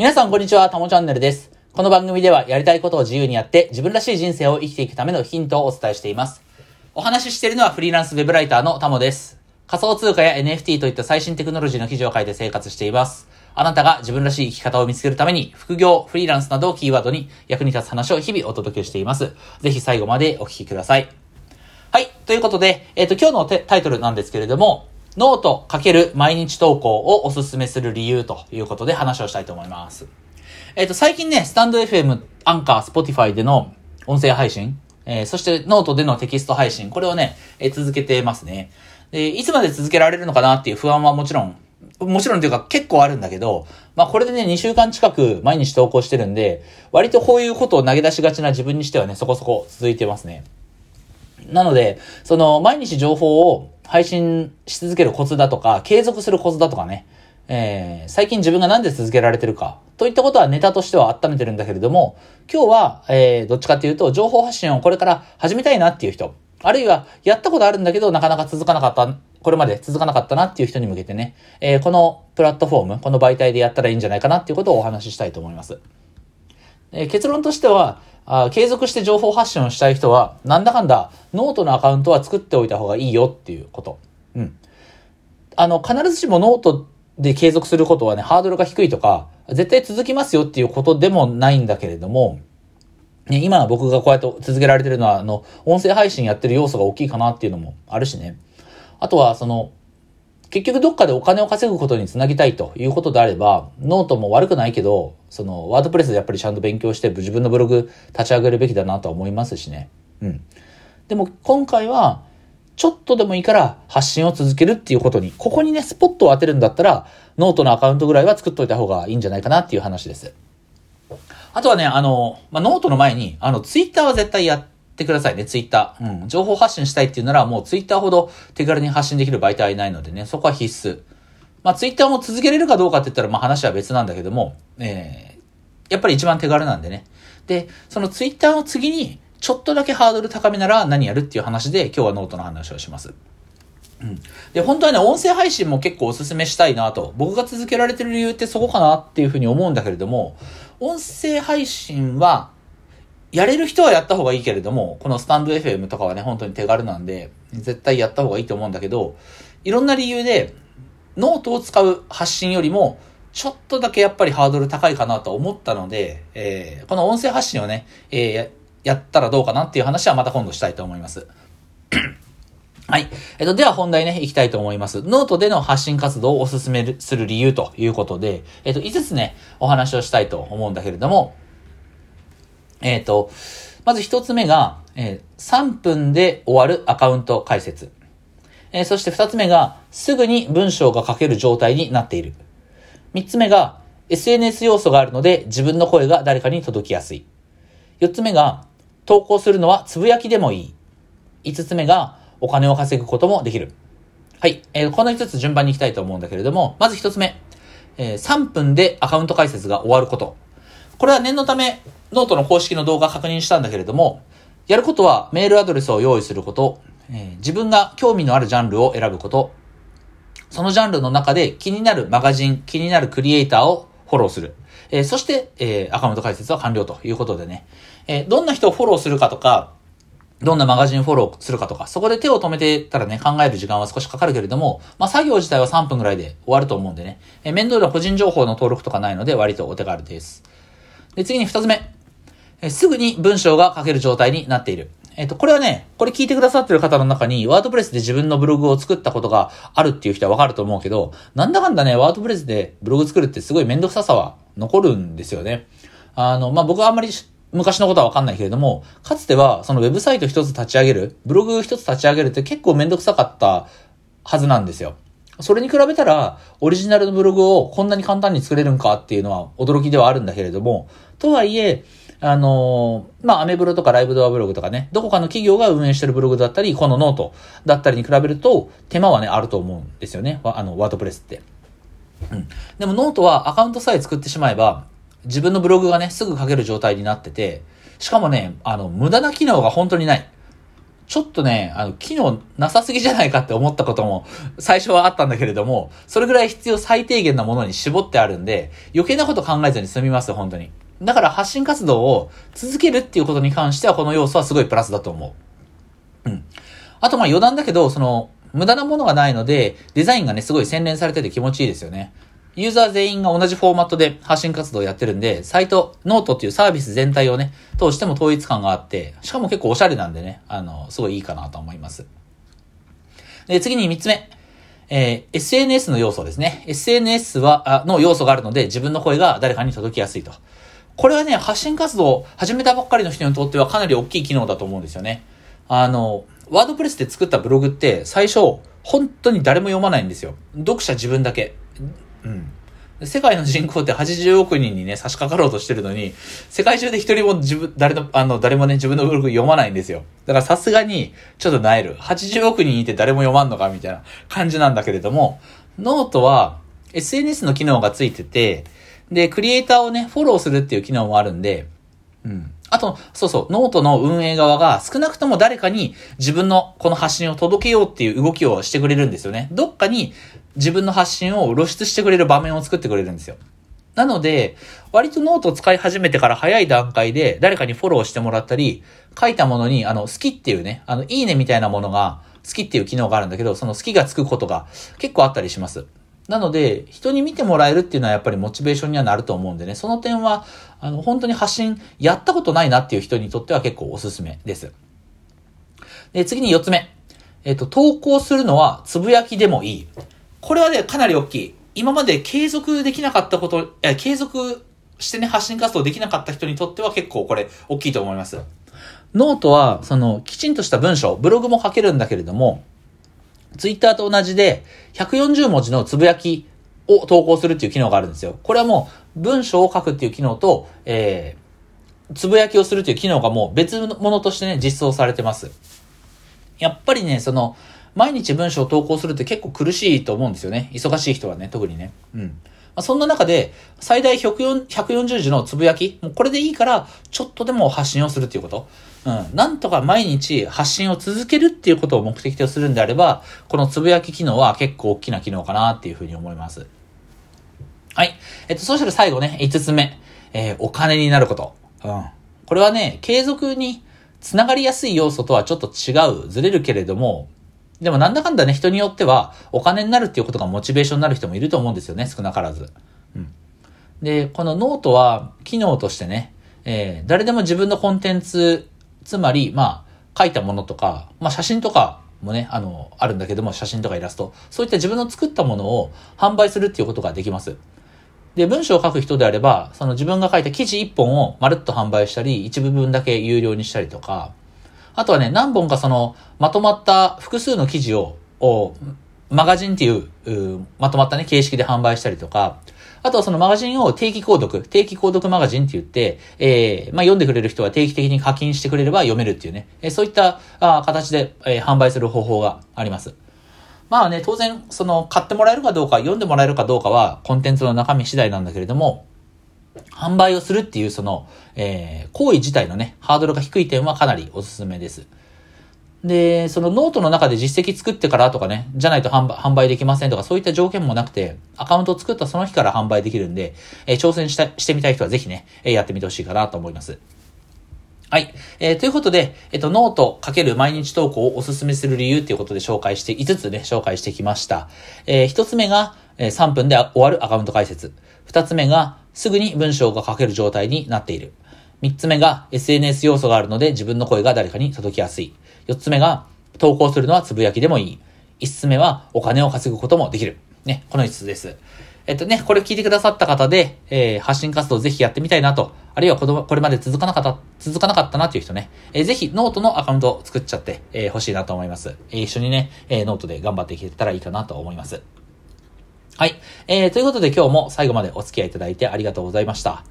皆さんこんにちは、たもチャンネルです。この番組ではやりたいことを自由にやって自分らしい人生を生きていくためのヒントをお伝えしています。お話ししているのはフリーランスウェブライターのたもです。仮想通貨や NFT といった最新テクノロジーの記事を書いて生活しています。あなたが自分らしい生き方を見つけるために副業、フリーランスなどをキーワードに役に立つ話を日々お届けしています。ぜひ最後までお聞きください。はい。ということで、えっ、と、今日のタイトルなんですけれども、note×毎日投稿をおすすめする理由ということで話をしたいと思います。えっ、と、最近ね、スタンド FM、アンカー、スポティファイでの音声配信、えーそしてノートでのテキスト配信、これをね、えー続けてますね。で、いつまで続けられるのかなっていう不安はもちろん、もちろんというか結構あるんだけど、まあこれでね、2週間近く毎日投稿してるんで、割とこういうことを投げ出しがちな自分にしてはね、そこそこ続いてますね。なので、その、毎日情報を配信し続けるコツだとか、継続するコツだとかね、えー、最近自分がなんで続けられてるか、といったことはネタとしては温めてるんだけれども、今日は、えー、どっちかっていうと、情報発信をこれから始めたいなっていう人、あるいは、やったことあるんだけど、なかなか続かなかった、これまで続かなかったなっていう人に向けてね、えー、このプラットフォーム、この媒体でやったらいいんじゃないかなっていうことをお話ししたいと思います。え結論としてはあ、継続して情報発信をしたい人は、なんだかんだ、ノートのアカウントは作っておいた方がいいよっていうこと。うん。あの、必ずしもノートで継続することはね、ハードルが低いとか、絶対続きますよっていうことでもないんだけれども、ね、今僕がこうやって続けられてるのは、あの、音声配信やってる要素が大きいかなっていうのもあるしね。あとは、その、結局どっかでお金を稼ぐことにつなぎたいということであれば、ノートも悪くないけど、その、 WordPress でやっぱりちゃんと勉強して自分のブログ立ち上げるべきだなとは思いますしね。うん。でも今回は、ちょっとでもいいから発信を続けるっていうことに、ここにね、スポットを当てるんだったら、ノートのアカウントぐらいは作っといた方がいいんじゃないかなっていう話です。あとはね、あの、まあ、ノートの前に、あの、ツイッターは絶対やってくださいね、ツイッター。うん。情報発信したいっていうなら、もうツイッターほど手軽に発信できる媒体ないのでね、そこは必須。まあ、ツイッターも続けれるかどうかって言ったら、まあ、話は別なんだけども、えー、やっぱり一番手軽なんでね。で、そのツイッターの次に、ちょっとだけハードル高めなら何やるっていう話で、今日はノートの話をします。うん。で、本当はね、音声配信も結構おすすめしたいなと。僕が続けられてる理由ってそこかなっていうふうに思うんだけれども、音声配信は、やれる人はやった方がいいけれども、このスタンド FM とかはね、本当に手軽なんで、絶対やった方がいいと思うんだけど、いろんな理由で、ノートを使う発信よりも、ちょっとだけやっぱりハードル高いかなと思ったので、えー、この音声発信をね、えーや、ったらどうかなっていう話はまた今度したいと思います。はい。えっと、では本題ね、行きたいと思います。ノートでの発信活動をお勧めする理由ということで、えっと、5つね、お話をしたいと思うんだけれども、えっと、まず1つ目が、えー3分で終わるアカウント開設。えーそして2つ目が、すぐに文章が書ける状態になっている。3つ目が、SNS 要素があるので自分の声が誰かに届きやすい。4つ目が、投稿するのはつぶやきでもいい。5つ目が、お金を稼ぐこともできる。はい。えーこの5つ順番に行きたいと思うんだけれども、まず1つ目。えー3分でアカウント解説が終わること。これは念のため、ノートの公式の動画確認したんだけれども、やることはメールアドレスを用意すること、えー自分が興味のあるジャンルを選ぶこと、そのジャンルの中で気になるマガジン、気になるクリエイターをフォローする。えーそして、えーアカウント解説は完了ということでね、えーどんな人をフォローするかとか、どんなマガジンフォローするかとか、そこで手を止めてたらね、考える時間は少しかかるけれども、まあ作業自体は3分ぐらいで終わると思うんでね、え面倒な個人情報の登録とかないので割とお手軽です。で、次に2つ目。えすぐに文章が書ける状態になっている。えっ、と、これはね、これ聞いてくださってる方の中に、ワードプレスで自分のブログを作ったことがあるっていう人はわかると思うけど、なんだかんだね、ワードプレスでブログ作るってすごいめんどくささは残るんですよね。あの、まあ、僕はあんまり昔のことはわかんないけれども、かつてはそのウェブサイト一つ立ち上げる、ブログ一つ立ち上げるって結構めんどくさかったはずなんですよ。それに比べたら、オリジナルのブログをこんなに簡単に作れるんかっていうのは驚きではあるんだけれども、とはいえ、あのーまあ、アメブロとかライブドアブログとかね、どこかの企業が運営してるブログだったり、このノートだったりに比べると、手間はね、あると思うんですよね。あの、 WordPress って。うん。でもノートはアカウントさえ作ってしまえば、自分のブログがね、すぐ書ける状態になってて、しかもね、あの、無駄な機能が本当にない。ちょっとね、あの、機能なさすぎじゃないかって思ったことも最初はあったんだけれども、それぐらい必要最低限なものに絞ってあるんで、余計なこと考えずに済みます、本当に。だから発信活動を続けるっていうことに関してはこの要素はすごいプラスだと思う。うん。あとまあ余談だけど、その、無駄なものがないので、デザインがね、すごい洗練されてて気持ちいいですよね。ユーザー全員が同じフォーマットで発信活動をやってるんで、サイト、ノートっていうサービス全体をね、通しても統一感があって、しかも結構おしゃれなんでね、あの、すごいいいかなと思います。で、次に3つ目。えー、SNS の要素ですね。SNS は、あの要素があるので、自分の声が誰かに届きやすいと。これはね、発信活動を始めたばっかりの人にとってはかなり大きい機能だと思うんですよね。あの、 WordPress で作ったブログって最初、本当に誰も読まないんですよ。読者自分だけ。うん。世界の人口って80億人にね、差し掛かろうとしてるのに、世界中で一人も自分、誰の、あの、誰もね、自分のブログ読まないんですよ。だからさすがに、ちょっと萎える。80億人いて誰も読まんのかみたいな感じなんだけれども、ノートは SNS の機能がついてて、で、クリエイターをね、フォローするっていう機能もあるんで、うん。あと、そうそう、ノートの運営側が少なくとも誰かに自分のこの発信を届けようっていう動きをしてくれるんですよね。どっかに自分の発信を露出してくれる場面を作ってくれるんですよ。なので、割とノートを使い始めてから早い段階で誰かにフォローしてもらったり、書いたものに、あの、好きっていうね、あの、いいねみたいなものが、好きっていう機能があるんだけど、その好きがつくことが結構あったりします。なので、人に見てもらえるっていうのはやっぱりモチベーションにはなると思うんでね、その点は、あの、本当に発信やったことないなっていう人にとっては結構おすすめです。で、次に4つ目。えっ、と、投稿するのはつぶやきでもいい。これはね、かなり大きい。今まで継続できなかったこと、え、継続してね、発信活動できなかった人にとっては結構これ大きいと思います。ノートは、その、きちんとした文章、ブログも書けるんだけれども、ツイッターと同じで、140文字のつぶやきを投稿するっていう機能があるんですよ。これはもう、文章を書くっていう機能と、えー、つぶやきをするっていう機能がもう別物としてね、実装されてます。やっぱりね、その、毎日文章を投稿するって結構苦しいと思うんですよね。忙しい人はね、特にね。うん。まあ、そんな中で、最大140字のつぶやき、もうこれでいいから、ちょっとでも発信をするっていうこと。うん。なんとか毎日発信を続けるっていうことを目的とするんであれば、このつぶやき機能は結構大きな機能かなっていうふうに思います。はい。えっと、そしたら最後ね、5つ目。えー、お金になること。うん。これはね、継続につながりやすい要素とはちょっと違う、ずれるけれども、でもなんだかんだね、人によっては、お金になるっていうことがモチベーションになる人もいると思うんですよね、少なからず。うん。で、このノートは、機能としてね、えー、誰でも自分のコンテンツつまり、まあ、書いたものとか、まあ写真とかもね、あの、あるんだけども、写真とかイラスト。そういった自分の作ったものを販売するっていうことができます。で、文章を書く人であれば、その自分が書いた記事1本をまるっと販売したり、一部分だけ有料にしたりとか、あとはね、何本かその、まとまった複数の記事を、をマガジンっていう、うまとまったね、形式で販売したりとか、あとはそのマガジンを定期購読、定期購読マガジンって言って、えー、まあ、読んでくれる人は定期的に課金してくれれば読めるっていうね、えー、そういったあ形で、えー、販売する方法があります。まあね、当然、その、買ってもらえるかどうか、読んでもらえるかどうかは、コンテンツの中身次第なんだけれども、販売をするっていうその、えー、行為自体のね、ハードルが低い点はかなりおすすめです。で、そのノートの中で実績作ってからとかね、じゃないと販売できませんとか、そういった条件もなくて、アカウントを作ったその日から販売できるんで、えー、挑戦したしてみたい人はぜひね、えー、やってみてほしいかなと思います。はい。えー、ということで、えっ、と、ノートかける毎日投稿をお勧めする理由っていうことで紹介して、5つね、紹介してきました。えー、1つ目が、えー、3分で終わるアカウント解説。2つ目が、すぐに文章が書ける状態になっている。3つ目が、SNS 要素があるので自分の声が誰かに届きやすい。4つ目が、投稿するのはつぶやきでもいい。5つ目は、お金を稼ぐこともできる。ね、この5つです。えっとね、これ聞いてくださった方で、えー、発信活動ぜひやってみたいなと、あるいはこのこれまで続かなかった、続かなかったなっていう人ね、えー、ぜひノートのアカウントを作っちゃって、えー、欲しいなと思います。えー、一緒にね、えー、ノートで頑張っていけたらいいかなと思います。はい。えー、ということで今日も最後までお付き合いいただいてありがとうございました。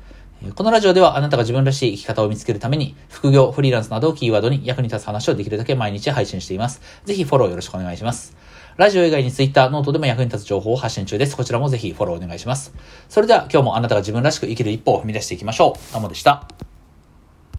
このラジオではあなたが自分らしい生き方を見つけるために、副業、フリーランスなどをキーワードに役に立つ話をできるだけ毎日配信しています。ぜひフォローよろしくお願いします。ラジオ以外にツイッター、ノートでも役に立つ情報を発信中です。こちらもぜひフォローお願いします。それでは今日もあなたが自分らしく生きる一歩を踏み出していきましょう。タモでした。